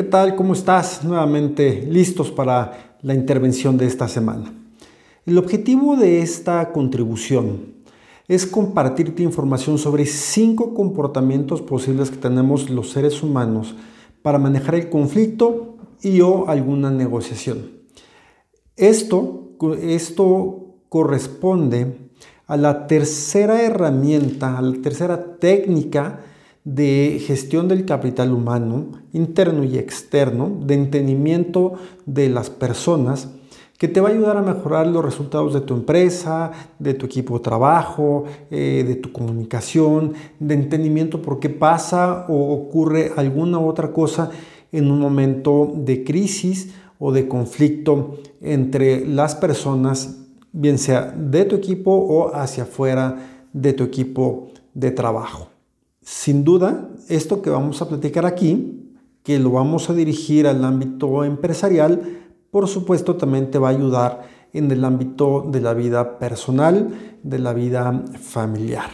¿Qué tal? ¿Cómo estás? Nuevamente listos para la intervención de esta semana. El objetivo de esta contribución es compartirte información sobre cinco comportamientos posibles que tenemos los seres humanos para manejar el conflicto y o alguna negociación. Esto, esto corresponde a la tercera herramienta, a la tercera técnica de gestión del capital humano, interno y externo, de entendimiento de las personas, que te va a ayudar a mejorar los resultados de tu empresa, de tu equipo de trabajo, eh, de tu comunicación, de entendimiento por qué pasa o ocurre alguna otra cosa en un momento de crisis o de conflicto entre las personas, bien sea de tu equipo o hacia afuera de tu equipo de trabajo. Sin duda, esto que vamos a platicar aquí, que lo vamos a dirigir al ámbito empresarial, por supuesto también te va a ayudar en el ámbito de la vida personal, de la vida familiar.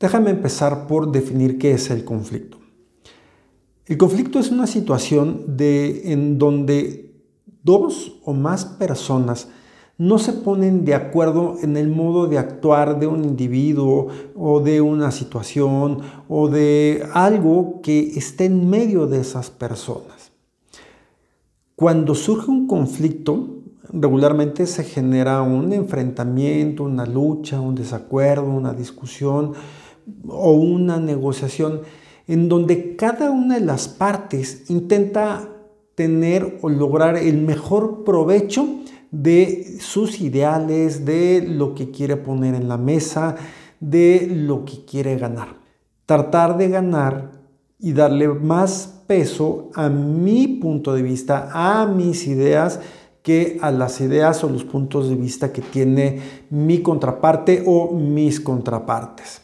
Déjame empezar por definir qué es el conflicto. El conflicto es una situación de, en donde dos o más personas no se ponen de acuerdo en el modo de actuar de un individuo o de una situación o de algo que esté en medio de esas personas. Cuando surge un conflicto, regularmente se genera un enfrentamiento, una lucha, un desacuerdo, una discusión o una negociación en donde cada una de las partes intenta tener o lograr el mejor provecho de sus ideales, de lo que quiere poner en la mesa, de lo que quiere ganar. Tratar de ganar y darle más peso a mi punto de vista, a mis ideas, que a las ideas o los puntos de vista que tiene mi contraparte o mis contrapartes.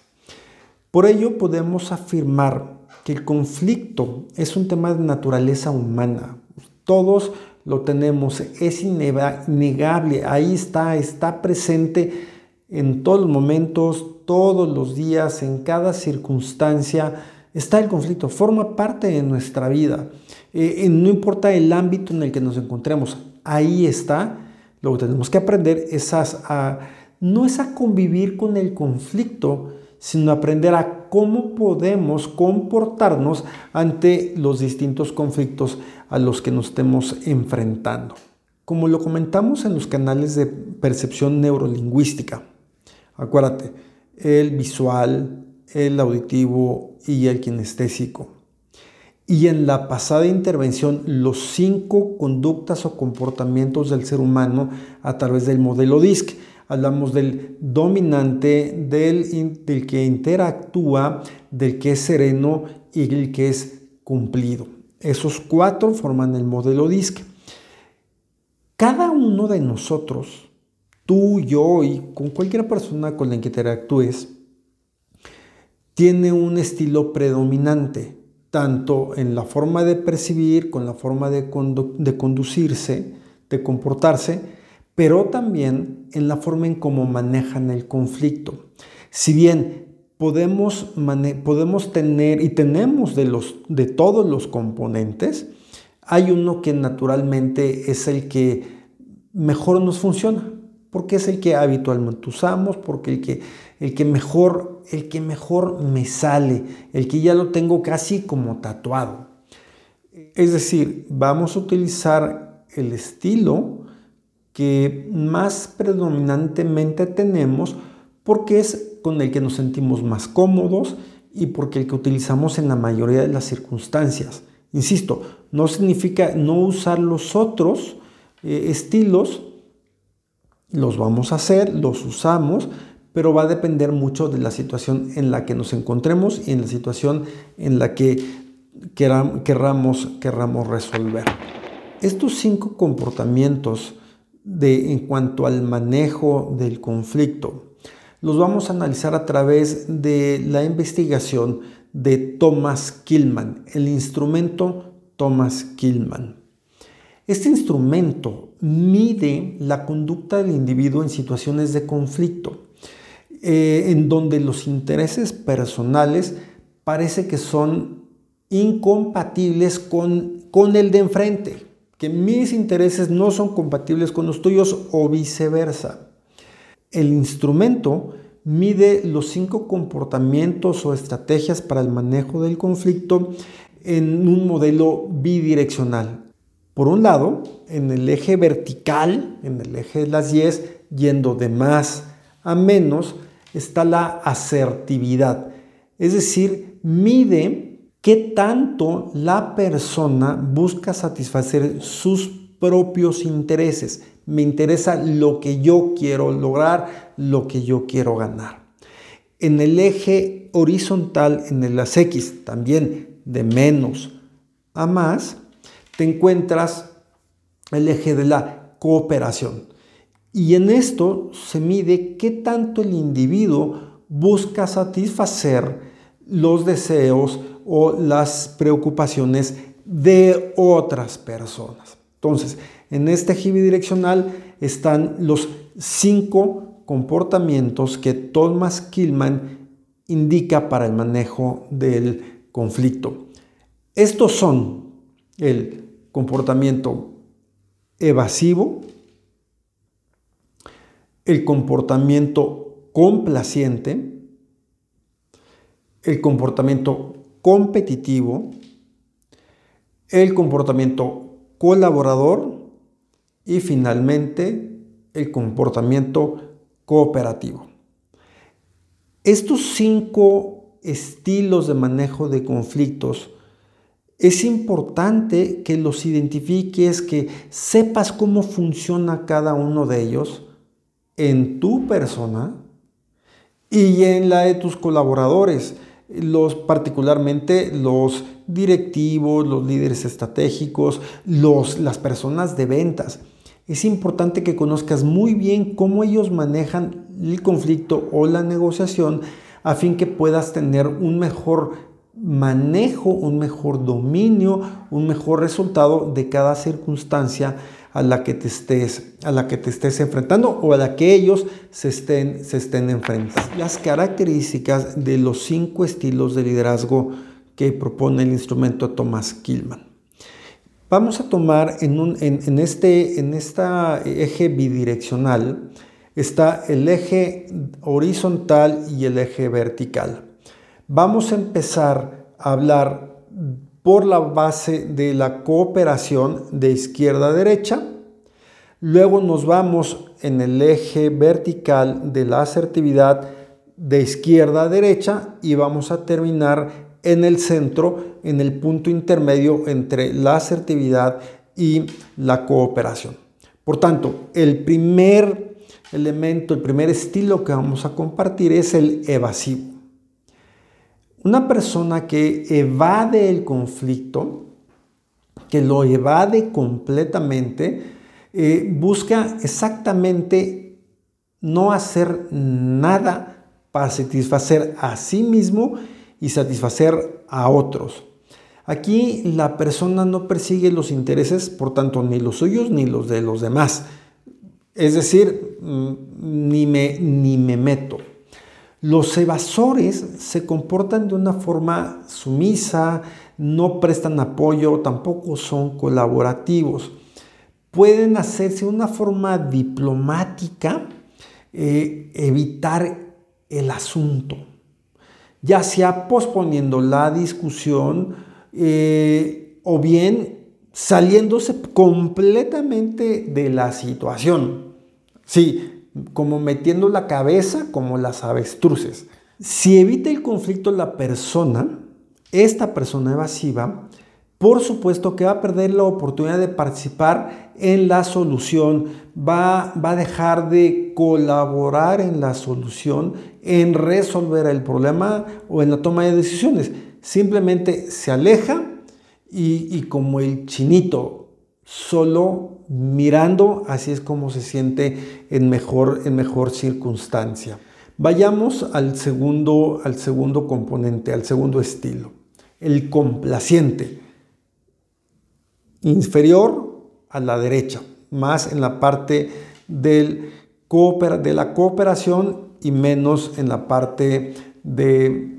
Por ello podemos afirmar que el conflicto es un tema de naturaleza humana. Todos lo tenemos, es innegable, ahí está, está presente en todos los momentos, todos los días, en cada circunstancia, está el conflicto, forma parte de nuestra vida. Eh, no importa el ámbito en el que nos encontremos, ahí está. Lo que tenemos que aprender es no es a convivir con el conflicto, sino aprender a cómo podemos comportarnos ante los distintos conflictos a los que nos estemos enfrentando. Como lo comentamos en los canales de percepción neurolingüística, acuérdate, el visual, el auditivo y el kinestésico. Y en la pasada intervención, los cinco conductas o comportamientos del ser humano a través del modelo DISC hablamos del dominante, del, del que interactúa, del que es sereno y del que es cumplido. Esos cuatro forman el modelo DISC. Cada uno de nosotros, tú, yo y con cualquier persona con la que interactúes, tiene un estilo predominante, tanto en la forma de percibir, con la forma de, de conducirse, de comportarse, pero también en la forma en cómo manejan el conflicto. Si bien podemos, podemos tener y tenemos de, los, de todos los componentes, hay uno que naturalmente es el que mejor nos funciona, porque es el que habitualmente usamos, porque el que, el que, mejor, el que mejor me sale, el que ya lo tengo casi como tatuado. Es decir, vamos a utilizar el estilo que más predominantemente tenemos porque es con el que nos sentimos más cómodos y porque el que utilizamos en la mayoría de las circunstancias. Insisto, no significa no usar los otros eh, estilos, los vamos a hacer, los usamos, pero va a depender mucho de la situación en la que nos encontremos y en la situación en la que queramos, querramos resolver. Estos cinco comportamientos de, en cuanto al manejo del conflicto. Los vamos a analizar a través de la investigación de Thomas Killman, el instrumento Thomas Killman. Este instrumento mide la conducta del individuo en situaciones de conflicto, eh, en donde los intereses personales parece que son incompatibles con, con el de enfrente, mis intereses no son compatibles con los tuyos o viceversa. El instrumento mide los cinco comportamientos o estrategias para el manejo del conflicto en un modelo bidireccional. Por un lado, en el eje vertical, en el eje de las 10, yendo de más a menos, está la asertividad. Es decir, mide qué tanto la persona busca satisfacer sus propios intereses. Me interesa lo que yo quiero lograr, lo que yo quiero ganar. En el eje horizontal, en las X, también de menos a más, te encuentras el eje de la cooperación. Y en esto se mide qué tanto el individuo busca satisfacer los deseos o las preocupaciones de otras personas. Entonces, en este eje bidireccional están los cinco comportamientos que Thomas Killman indica para el manejo del conflicto. Estos son el comportamiento evasivo, el comportamiento complaciente, el comportamiento competitivo, el comportamiento colaborador y finalmente el comportamiento cooperativo. Estos cinco estilos de manejo de conflictos es importante que los identifiques, que sepas cómo funciona cada uno de ellos en tu persona y en la de tus colaboradores, los particularmente los directivos, los líderes estratégicos, los, las personas de ventas. Es importante que conozcas muy bien cómo ellos manejan el conflicto o la negociación a fin que puedas tener un mejor manejo, un mejor dominio, un mejor resultado de cada circunstancia a la que te estés, a la que te estés enfrentando o a la que ellos se estén, se estén enfrentando. Las características de los cinco estilos de liderazgo que propone el instrumento Thomas Killman. Vamos a tomar en, un, en, este en esta eje bidireccional, está el eje horizontal y el eje vertical. Vamos a empezar a hablar por la base de la cooperación de izquierda a derecha. Luego nos vamos en el eje vertical de la asertividad de izquierda a derecha y vamos a terminar en el centro, en el punto intermedio entre la asertividad y la cooperación. Por tanto, el primer elemento, el primer estilo que vamos a compartir es el evasivo. Una persona que evade el conflicto, que lo evade completamente, eh, busca exactamente no hacer nada para satisfacer a sí mismo y satisfacer a otros. Aquí la persona no persigue los intereses, por tanto, ni los suyos ni los de los demás. Es decir, mm, ni me, ni me meto. Los evasores se comportan de una forma sumisa, no prestan apoyo, tampoco son colaborativos. Pueden hacerse de una forma diplomática, eh, evitar el asunto, ya sea posponiendo la discusión eh, o bien saliéndose completamente de la situación. Sí, como metiendo la cabeza como las avestruces. Si evita el conflicto la persona, esta persona evasiva, por supuesto que va a perder la oportunidad de participar en la solución, va, va, a dejar de colaborar en la solución, en resolver el problema o en la toma de decisiones. Simplemente se aleja y, y como el chinito solo mirando, así es como se siente en mejor, en mejor circunstancia. Vayamos al segundo, al segundo componente, al segundo estilo, el complaciente, inferior a la derecha, más en la parte del de la cooperación y menos en la parte de,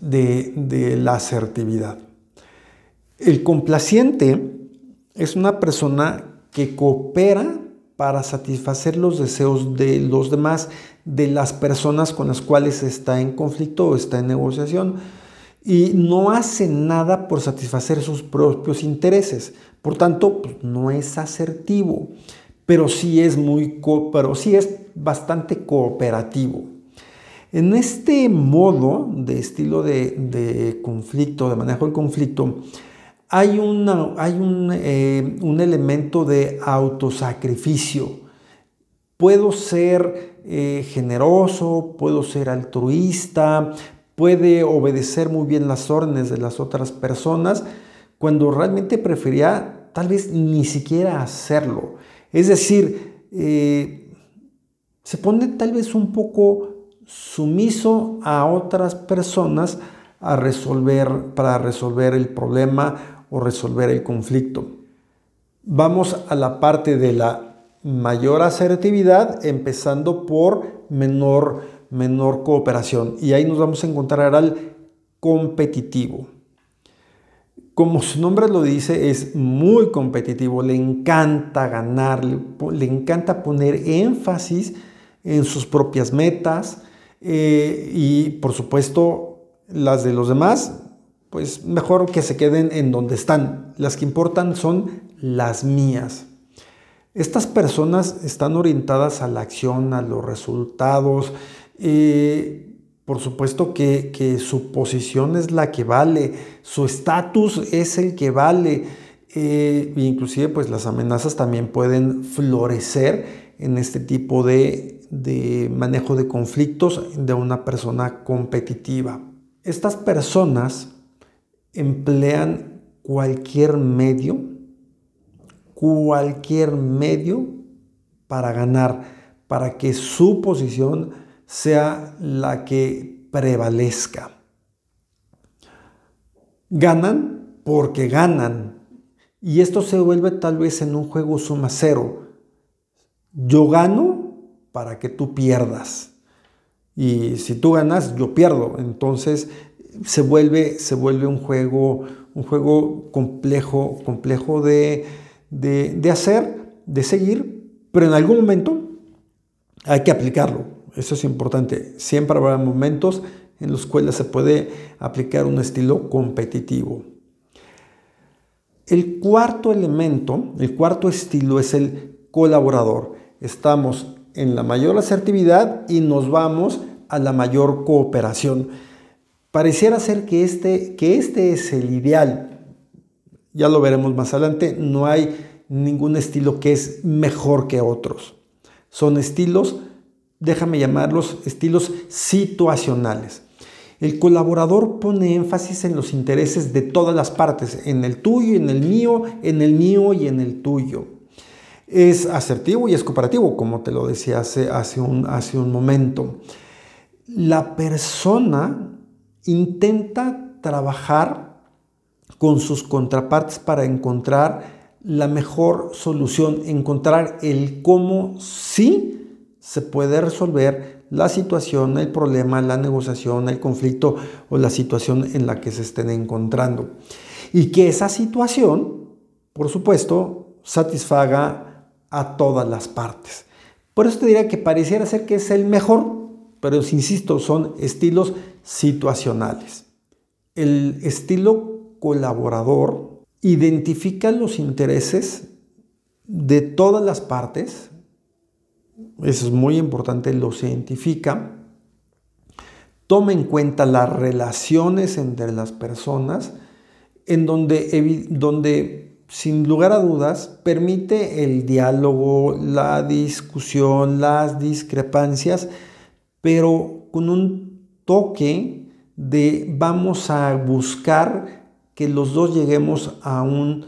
de, de la asertividad. El complaciente es una persona que coopera para satisfacer los deseos de los demás, de las personas con las cuales está en conflicto o está en negociación y no hace nada por satisfacer sus propios intereses. Por tanto, pues, no es asertivo, pero sí es muy pero sí es bastante cooperativo. En este modo de estilo de, conflicto, de manejo del conflicto, hay, hay un, eh, un, elemento de autosacrificio. Puedo ser eh, generoso, puedo ser altruista, puede obedecer muy bien las órdenes de las otras personas cuando realmente prefería tal vez ni siquiera hacerlo. Es decir, eh, se pone tal vez un poco sumiso a otras personas a resolver, para resolver el problema o resolver el conflicto. Vamos a la parte de la mayor asertividad, empezando por menor menor cooperación. Y ahí nos vamos a encontrar al competitivo. Como su nombre lo dice, es muy competitivo, le encanta ganar, le, encanta poner énfasis en sus propias metas eh, y por supuesto las de los demás, pues mejor que se queden en donde están. Las que importan son las mías. Estas personas están orientadas a la acción, a los resultados, eh, por supuesto que, su posición es la que vale, su estatus es el que vale. Eh, inclusive pues las amenazas también pueden florecer en este tipo de, de manejo de conflictos de una persona competitiva. Estas personas emplean cualquier medio, cualquier medio para ganar, para que su posición sea la que prevalezca. Ganan porque ganan. Y esto se vuelve tal vez en un juego suma cero. Yo gano para que tú pierdas. Y si tú ganas, yo pierdo. Entonces se vuelve, se vuelve un juego, un juego complejo, complejo de, de hacer, de seguir, pero en algún momento hay que aplicarlo. Eso es importante. Siempre habrá momentos en los cuales se puede aplicar un estilo competitivo. El cuarto elemento, el cuarto estilo es el colaborador. Estamos en la mayor asertividad y nos vamos a la mayor cooperación. Pareciera ser que este, que este es el ideal. Ya lo veremos más adelante. No hay ningún estilo que es mejor que otros. Son estilos déjame llamarlos estilos situacionales. El colaborador pone énfasis en los intereses de todas las partes, en el tuyo, en el mío, en el mío y en el tuyo. Es asertivo y es cooperativo, como te lo decía hace, hace, un, hace un momento. La persona intenta trabajar con sus contrapartes para encontrar la mejor solución, encontrar el cómo sí se puede resolver la situación, el problema, la negociación, el conflicto o la situación en la que se estén encontrando. Y que esa situación, por supuesto, satisfaga a todas las partes. Por eso te diría que pareciera ser que es el mejor, pero insisto, son estilos situacionales. El estilo colaborador identifica los intereses de todas las partes, eso es muy importante, los identifica, toma en cuenta las relaciones entre las personas, en donde, donde sin lugar a dudas permite el diálogo, la discusión, las discrepancias, pero con un toque de vamos a buscar que los dos lleguemos a un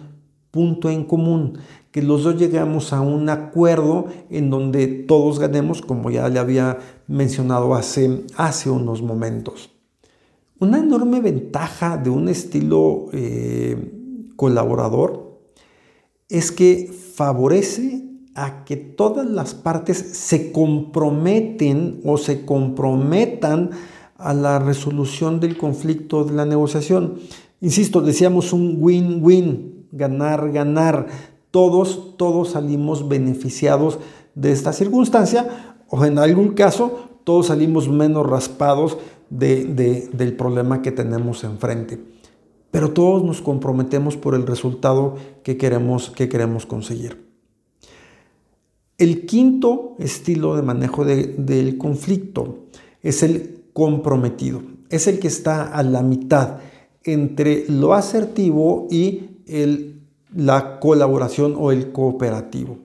punto en común que los dos llegamos a un acuerdo en donde todos ganemos, como ya le había mencionado hace, hace unos momentos. Una enorme ventaja de un estilo eh, colaborador es que favorece a que todas las partes se comprometen o se comprometan a la resolución del conflicto de la negociación. Insisto, decíamos un win-win, ganar, ganar. Todos, todos salimos beneficiados de esta circunstancia o en algún caso todos salimos menos raspados del problema que tenemos enfrente. Pero todos nos comprometemos por el resultado que queremos, que queremos conseguir. El quinto estilo de manejo del conflicto es el comprometido. Es el que está a la mitad entre lo asertivo y la colaboración o el cooperativo.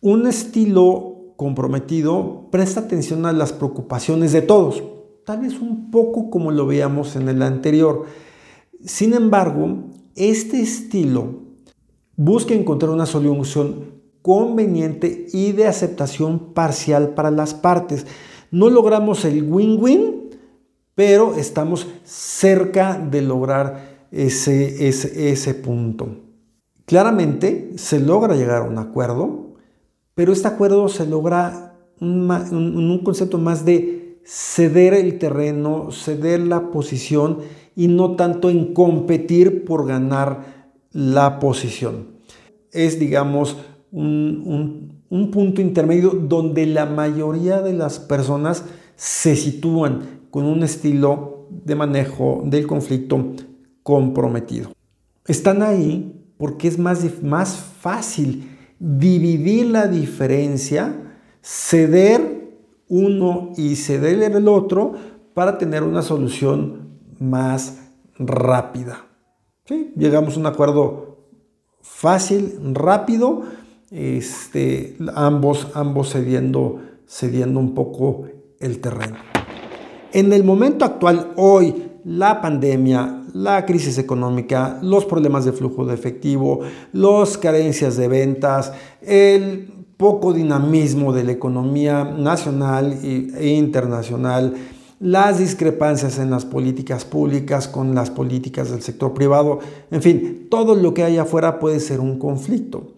Un estilo comprometido presta atención a las preocupaciones de todos, tal vez un poco como lo veíamos en el anterior. Sin embargo, este estilo busca encontrar una solución conveniente y de aceptación parcial para las partes. No logramos el win-win, pero estamos cerca de lograr ese, ese, punto. Claramente se logra llegar a un acuerdo, pero este acuerdo se logra en un, concepto más de ceder el terreno, ceder la posición y no tanto en competir por ganar la posición. Es, digamos, un, un, punto intermedio donde la mayoría de las personas se sitúan con un estilo de manejo del conflicto comprometido. Están ahí porque es más, más fácil dividir la diferencia, ceder uno y ceder el otro para tener una solución más rápida. Llegamos a un acuerdo fácil, rápido, este, ambos, ambos cediendo, cediendo un poco el terreno. En el momento actual, hoy, la pandemia, la crisis económica, los problemas de flujo de efectivo, las carencias de ventas, el poco dinamismo de la economía nacional e internacional, las discrepancias en las políticas públicas con las políticas del sector privado, en fin, todo lo que hay afuera puede ser un conflicto.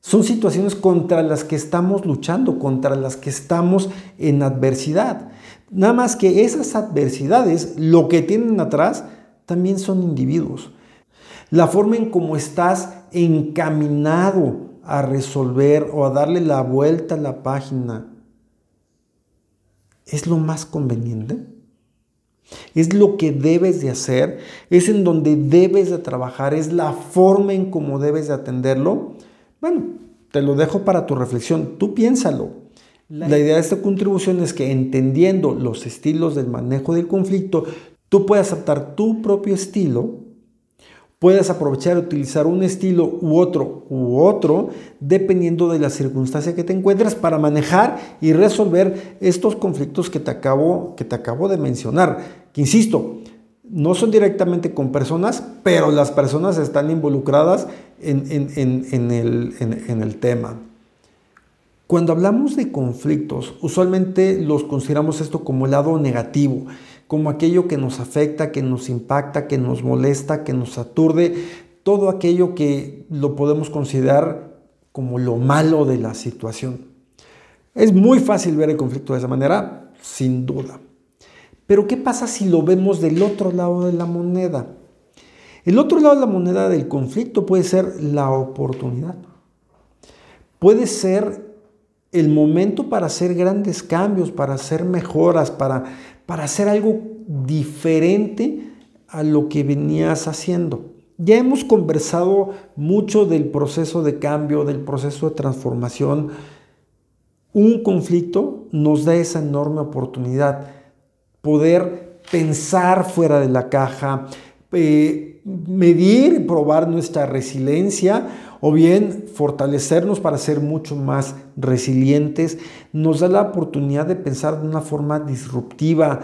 Son situaciones contra las que estamos luchando, contra las que estamos en adversidad. Nada más que esas adversidades, lo que tienen atrás, también son individuos. La forma en cómo estás encaminado a resolver o a darle la vuelta a la página es lo más conveniente. Es lo que debes de hacer, es en donde debes de trabajar, es la forma en cómo debes de atenderlo. Bueno, te lo dejo para tu reflexión, tú piénsalo. La idea de esta contribución es que entendiendo los estilos del manejo del conflicto, tú puedas adaptar tu propio estilo, puedas aprovechar y utilizar un estilo u otro u otro, dependiendo de la circunstancia que te encuentres para manejar y resolver estos conflictos que te acabo, que te acabo de mencionar. Que insisto, no son directamente con personas, pero las personas están involucradas en, el, en el tema. Cuando hablamos de conflictos, usualmente los consideramos esto como el lado negativo, como aquello que nos afecta, que nos impacta, que nos molesta, que nos aturde, todo aquello que lo podemos considerar como lo malo de la situación. Es muy fácil ver el conflicto de esa manera, sin duda. Pero ¿qué pasa si lo vemos del otro lado de la moneda? El otro lado de la moneda del conflicto puede ser la oportunidad. Puede ser el momento para hacer grandes cambios, para hacer mejoras, para, para hacer algo diferente a lo que venías haciendo. Ya hemos conversado mucho del proceso de cambio, del proceso de transformación. Un conflicto nos da esa enorme oportunidad, poder pensar fuera de la caja, eh, medir y probar nuestra resiliencia o bien fortalecernos para ser mucho más resilientes, nos da la oportunidad de pensar de una forma disruptiva.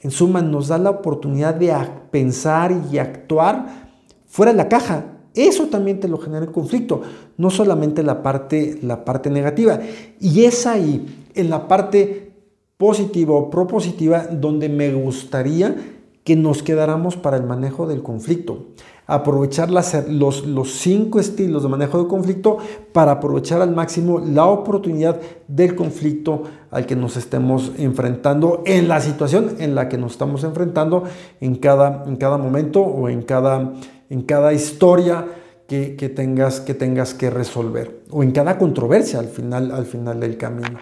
En suma, nos da la oportunidad de pensar y actuar fuera de la caja. Eso también te lo genera el conflicto, no solamente la parte, la parte negativa. Y es ahí, en la parte positiva o propositiva, donde me gustaría que nos quedáramos para el manejo del conflicto. Aprovechar los, los cinco estilos de manejo de conflicto para aprovechar al máximo la oportunidad del conflicto al que nos estemos enfrentando en la situación en la que nos estamos enfrentando en cada, en cada momento o en cada, en cada historia que, tengas, que tengas que resolver o en cada controversia al final, al final del camino.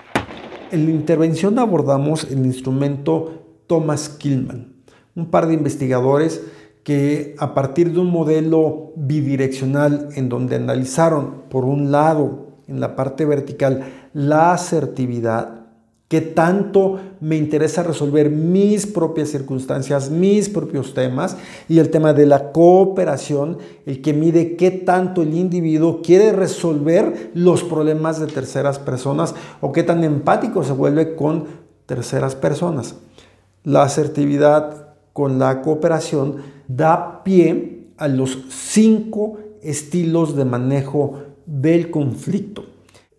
En la intervención abordamos el instrumento Thomas Killman, un par de investigadores que a partir de un modelo bidireccional en donde analizaron por un lado en la parte vertical la asertividad, que tanto me interesa resolver mis propias circunstancias, mis propios temas, y el tema de la cooperación, el que mide qué tanto el individuo quiere resolver los problemas de terceras personas o qué tan empático se vuelve con terceras personas. La asertividad con la cooperación da pie a los cinco estilos de manejo del conflicto.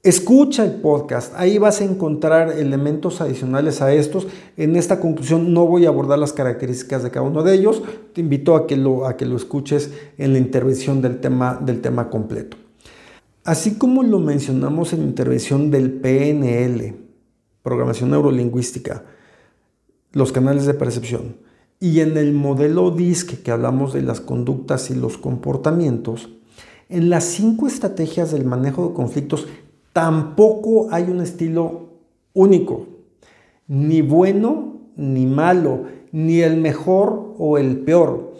Escucha el podcast, ahí vas a encontrar elementos adicionales a estos. En esta conclusión no voy a abordar las características de cada uno de ellos, te invito a que lo, a que lo escuches en la intervención del tema, del tema completo. Así como lo mencionamos en la intervención del PNL, programación neurolingüística, los canales de percepción, y en el modelo DISC que hablamos de las conductas y los comportamientos, en las cinco estrategias del manejo de conflictos tampoco hay un estilo único, ni bueno ni malo, ni el mejor o el peor.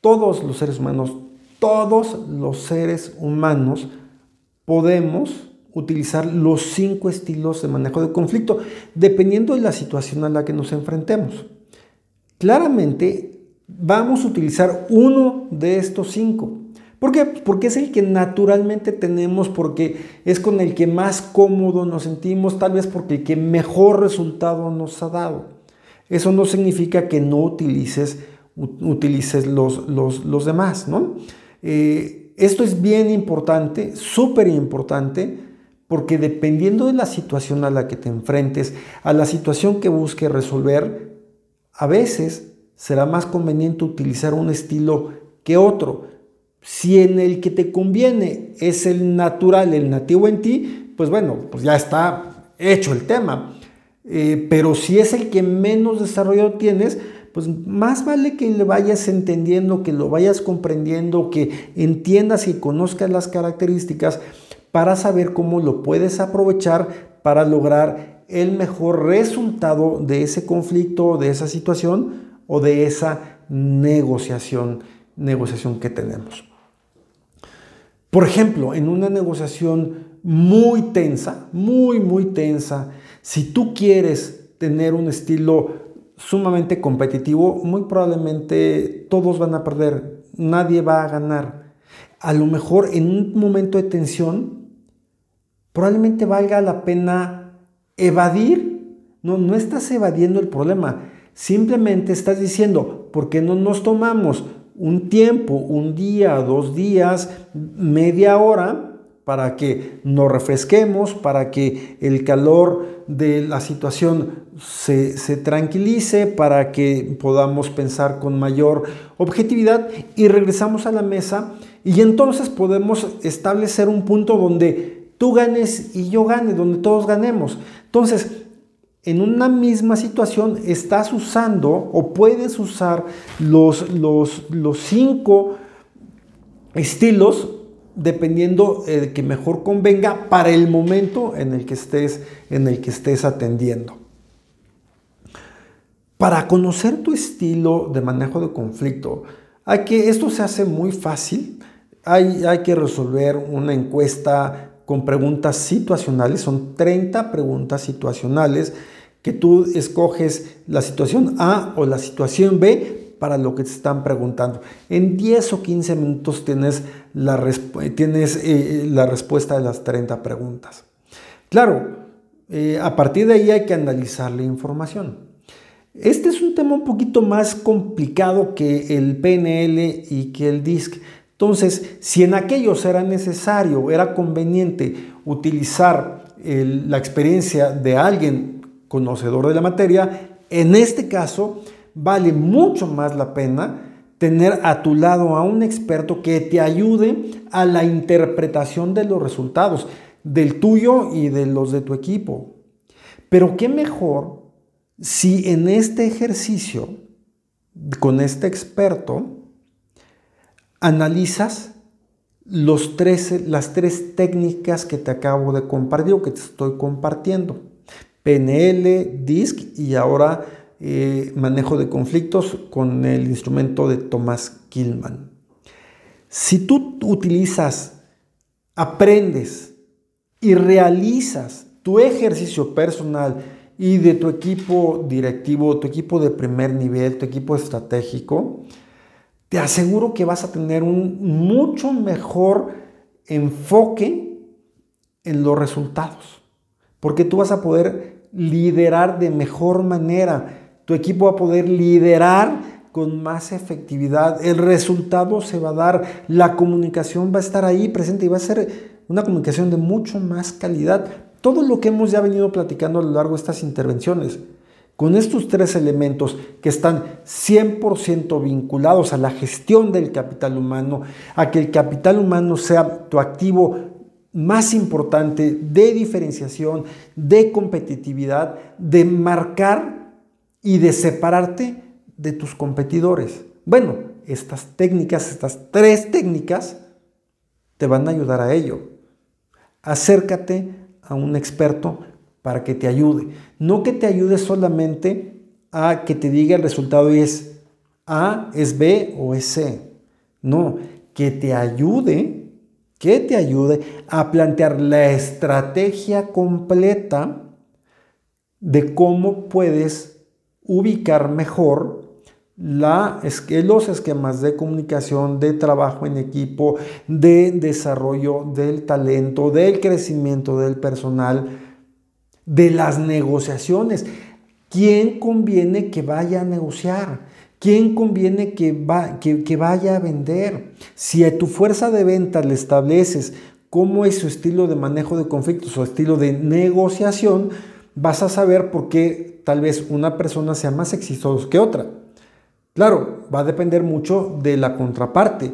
Todos los seres humanos, todos los seres humanos podemos utilizar los cinco estilos de manejo de conflicto, dependiendo de la situación a la que nos enfrentemos. Claramente vamos a utilizar uno de estos cinco. ¿Por qué? Porque es el que naturalmente tenemos, porque es con el que más cómodo nos sentimos, tal vez porque el que mejor resultado nos ha dado. Eso no significa que no utilices, utilices los, los, demás, ¿no? Eh, esto es bien importante, súper importante, porque dependiendo de la situación a la que te enfrentes, a la situación que busques resolver, a veces será más conveniente utilizar un estilo que otro. Si en el que te conviene es el natural, el nativo en ti, pues bueno, pues ya está hecho el tema. Eh, pero si es el que menos desarrollado tienes, pues más vale que le vayas entendiendo, que lo vayas comprendiendo, que entiendas y conozcas las características para saber cómo lo puedes aprovechar para lograr el mejor resultado de ese conflicto, de esa situación o de esa negociación, negociación que tenemos. Por ejemplo, en una negociación muy tensa, muy, muy tensa, si tú quieres tener un estilo sumamente competitivo, muy probablemente todos van a perder, nadie va a ganar. A lo mejor en un momento de tensión, probablemente valga la pena Evadir, no, no estás evadiendo el problema, simplemente estás diciendo, ¿por qué no nos tomamos un tiempo, un día, dos días, media hora, para que nos refresquemos, para que el calor de la situación se, se, tranquilice, para que podamos pensar con mayor objetividad y regresamos a la mesa y entonces podemos establecer un punto donde tú ganes y yo gane, donde todos ganemos. Entonces, en una misma situación estás usando o puedes usar los, los, los cinco estilos dependiendo de que mejor convenga para el momento en el que estés, en el que estés atendiendo. Para conocer tu estilo de manejo de conflicto, hay que, esto se hace muy fácil. Hay, hay que resolver una encuesta con preguntas situacionales. Son 30 preguntas situacionales que tú escoges la situación A o la situación B para lo que te están preguntando. En 10 o 15 minutos tienes la, tienes, eh, la respuesta de las 30 preguntas. Claro, eh, a partir de ahí hay que analizar la información. Este es un tema un poquito más complicado que el PNL y que el DISC. Entonces, si en aquellos era necesario, era conveniente utilizar la experiencia de alguien conocedor de la materia, en este caso vale mucho más la pena tener a tu lado a un experto que te ayude a la interpretación de los resultados, del tuyo y de los de tu equipo. Pero qué mejor si en este ejercicio, con este experto, analizas los tres, las tres técnicas que te acabo de compartir o que te estoy compartiendo. PNL, DISC y ahora eh, manejo de conflictos con el instrumento de Thomas Killman. Si tú utilizas, aprendes y realizas tu ejercicio personal y de tu equipo directivo, tu equipo de primer nivel, tu equipo estratégico, te aseguro que vas a tener un mucho mejor enfoque en los resultados, porque tú vas a poder liderar de mejor manera. Tu equipo va a poder liderar con más efectividad, el resultado se va a dar, la comunicación va a estar ahí presente y va a ser una comunicación de mucho más calidad. Todo lo que hemos ya venido platicando a lo largo de estas intervenciones, con estos tres elementos que están 100% vinculados a la gestión del capital humano, a que el capital humano sea tu activo más importante de diferenciación, de competitividad, de marcar y de separarte de tus competidores. Bueno, estas técnicas, estas tres técnicas, te van a ayudar a ello. Acércate a un experto para que te ayude. No que te ayude solamente a que te diga el resultado y es A, es B o es C. No, que te ayude, que te ayude a plantear la estrategia completa de cómo puedes ubicar mejor la, los esquemas de comunicación, de trabajo en equipo, de desarrollo del talento, del crecimiento del personal, de las negociaciones. ¿Quién conviene que vaya a negociar? ¿Quién conviene que, va, que, vaya a vender? Si a tu fuerza de venta le estableces cómo es su estilo de manejo de conflictos, su estilo de negociación, vas a saber por qué tal vez una persona sea más exitosa que otra. Claro, va a depender mucho de la contraparte.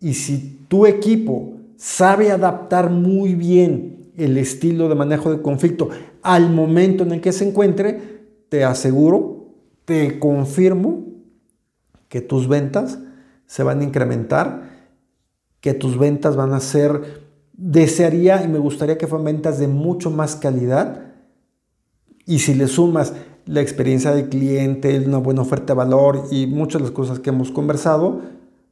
Y si tu equipo sabe adaptar muy bien el estilo de manejo de conflicto al momento en el que se encuentre, te aseguro, te confirmo que tus ventas se van a incrementar, que tus ventas van a ser, desearía y me gustaría que fueran ventas de mucho más calidad. Y si le sumas la experiencia del cliente, una buena oferta de valor y muchas de las cosas que hemos conversado,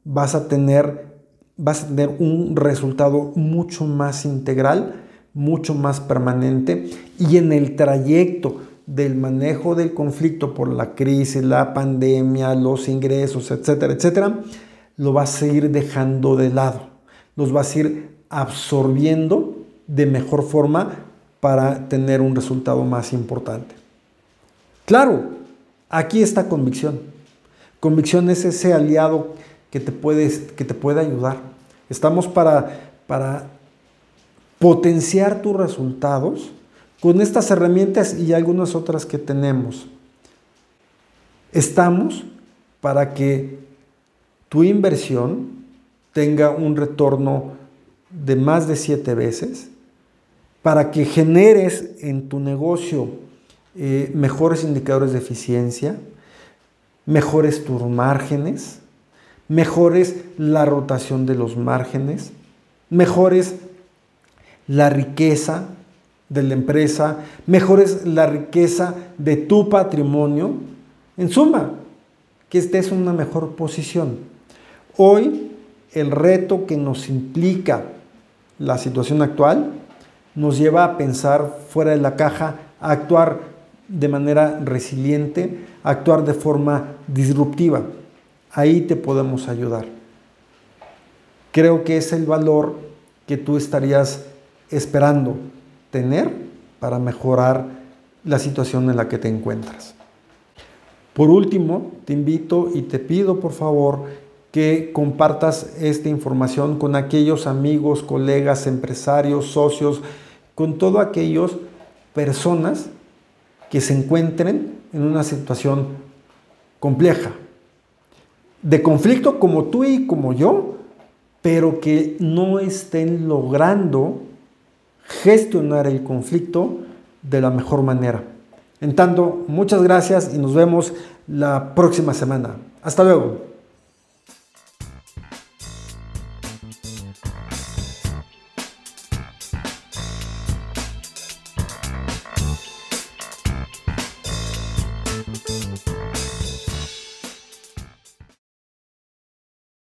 vas a tener, vas a tener un resultado mucho más integral, mucho más permanente y en el trayecto del manejo del conflicto por la crisis, la pandemia, los ingresos, etcétera, etcétera, lo vas a ir dejando de lado, los vas a ir absorbiendo de mejor forma para tener un resultado más importante. Claro, aquí está convicción. Convicción es ese aliado que te, que te puede ayudar. Estamos para, para potenciar tus resultados con estas herramientas y algunas otras que tenemos. Estamos para que tu inversión tenga un retorno de más de siete veces para que generes en tu negocio eh, mejores indicadores de eficiencia, mejores tus márgenes, mejores la rotación de los márgenes, mejores la riqueza de la empresa, mejores la riqueza de tu patrimonio. En suma, que estés en una mejor posición. Hoy el reto que nos implica la situación actual nos lleva a pensar fuera de la caja, a actuar de manera resiliente, a actuar de forma disruptiva. Ahí te podemos ayudar. Creo que es el valor que tú estarías esperando tener para mejorar la situación en la que te encuentras. Por último, te invito y te pido por favor que compartas esta información con aquellos amigos, colegas, empresarios, socios, con todas aquellas personas que se encuentren en una situación compleja, de conflicto como tú y como yo, pero que no estén logrando gestionar el conflicto de la mejor manera. En tanto, muchas gracias y nos vemos la próxima semana. Hasta luego.